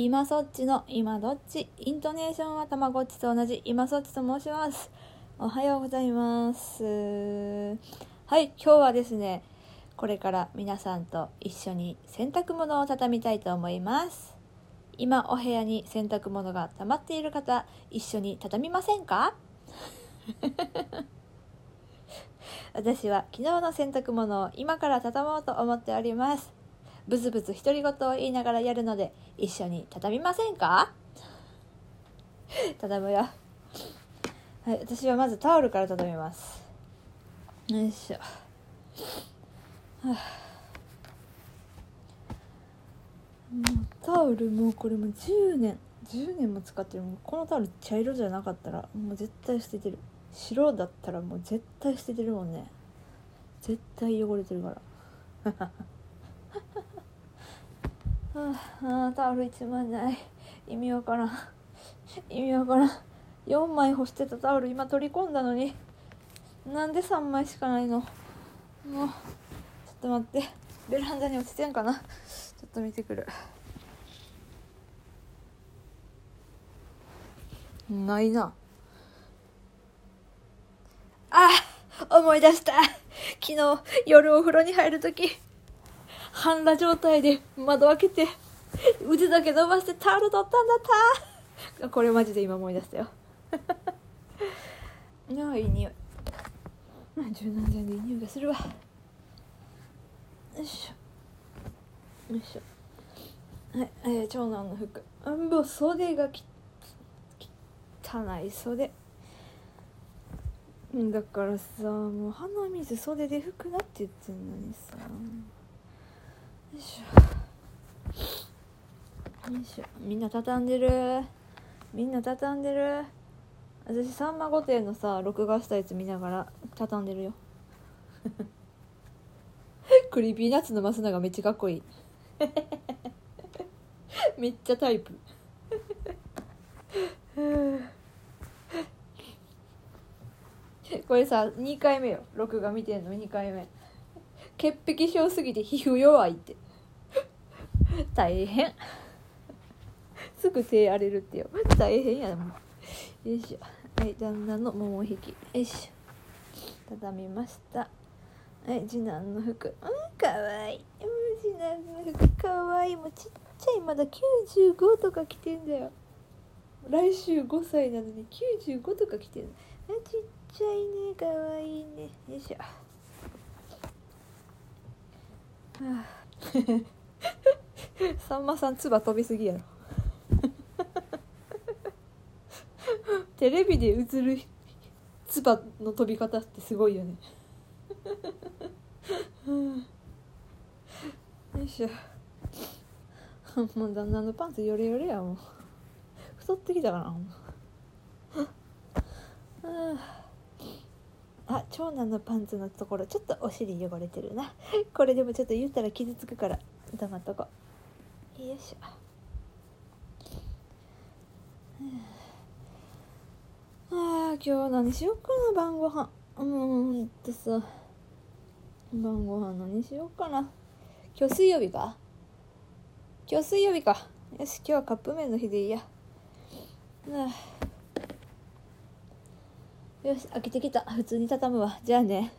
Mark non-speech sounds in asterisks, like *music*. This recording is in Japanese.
今そっちの今どっちイントネーションはたまごっちと同じ今そっちと申します。おはようございます。はい今日はですねこれから皆さんと一緒に洗濯物を畳みたいと思います。今お部屋に洗濯物が溜まっている方一緒に畳みませんか？*laughs* 私は昨日の洗濯物を今から畳もうと思っております。ブツブツ独り言を言いながらやるので一緒に畳みませんか？*laughs* 畳むよ。はい私はまずタオルから畳みます。よいしょ、はあ、もうタオルもうこれも10年。10年も使ってるもうこのタオル茶色じゃなかったらもう絶対捨ててる。白だったらもう絶対捨ててるもんね。絶対汚れてるから。*laughs* ああタオル1枚ない。意味わからん。意味わからん。4枚干してたタオル今取り込んだのに。なんで3枚しかないの？もうちょっと待って。ベランダに落ちてんかな？ちょっと見てくる。ないな。あ思い出した。昨日夜お風呂に入る時。半裸状態で窓開けて腕だけ伸ばしてタオル取ったんだった。これマジで今思い出したよ。*laughs* ああいい。匂い柔軟剤でいい匂いがするわ。よいしょ。よいしょ。はい、えー、長男の服。あもう袖がき汚い袖。だからさもう鼻水袖で拭くなって言ってんのにさ。よいしょ。よいしょ。みんな畳んでる。みんな畳んでる。私さんま御殿のさ録画したやつ見ながら畳んでるよ。*laughs* Creepy Nuts の松永めっちゃかっこいい。*laughs* めっちゃタイプ。*laughs* これさ2回目よ。録画見てんの2回目。潔癖症すぎて皮膚弱いって。*laughs* 大変。すぐ手荒れるってよ。大変やもんよいしょ。はい旦那の桃引き。よいしょ。畳みました。はい次男の服。うんかわい。い次男の服。かわい。いもうちっちゃい。まだ95とか着てんだよ。来週5歳なのに95とか着てるあちっちゃいね。かわいいね。よいしょ。はあ *laughs* さんまさん唾飛びすぎやろ。*laughs* テレビで映る唾の飛び方ってすごいよね。*laughs* よいしょ。もう旦那のパンツヨレヨレやもう太ってきたかなあ長男のパンツのところちょっとお尻汚れてるな。*laughs* これでもちょっと言ったら傷つくから黙っとこよいしょ、*sighs* ああ今日何しようかな晩ご飯。うんってさ。晩ご飯何しようかな。今日水曜日か？今日水曜日か。よし今日はカップ麺の日でいいや。*sighs* よし開けてきた。普通に畳むわ。じゃあね。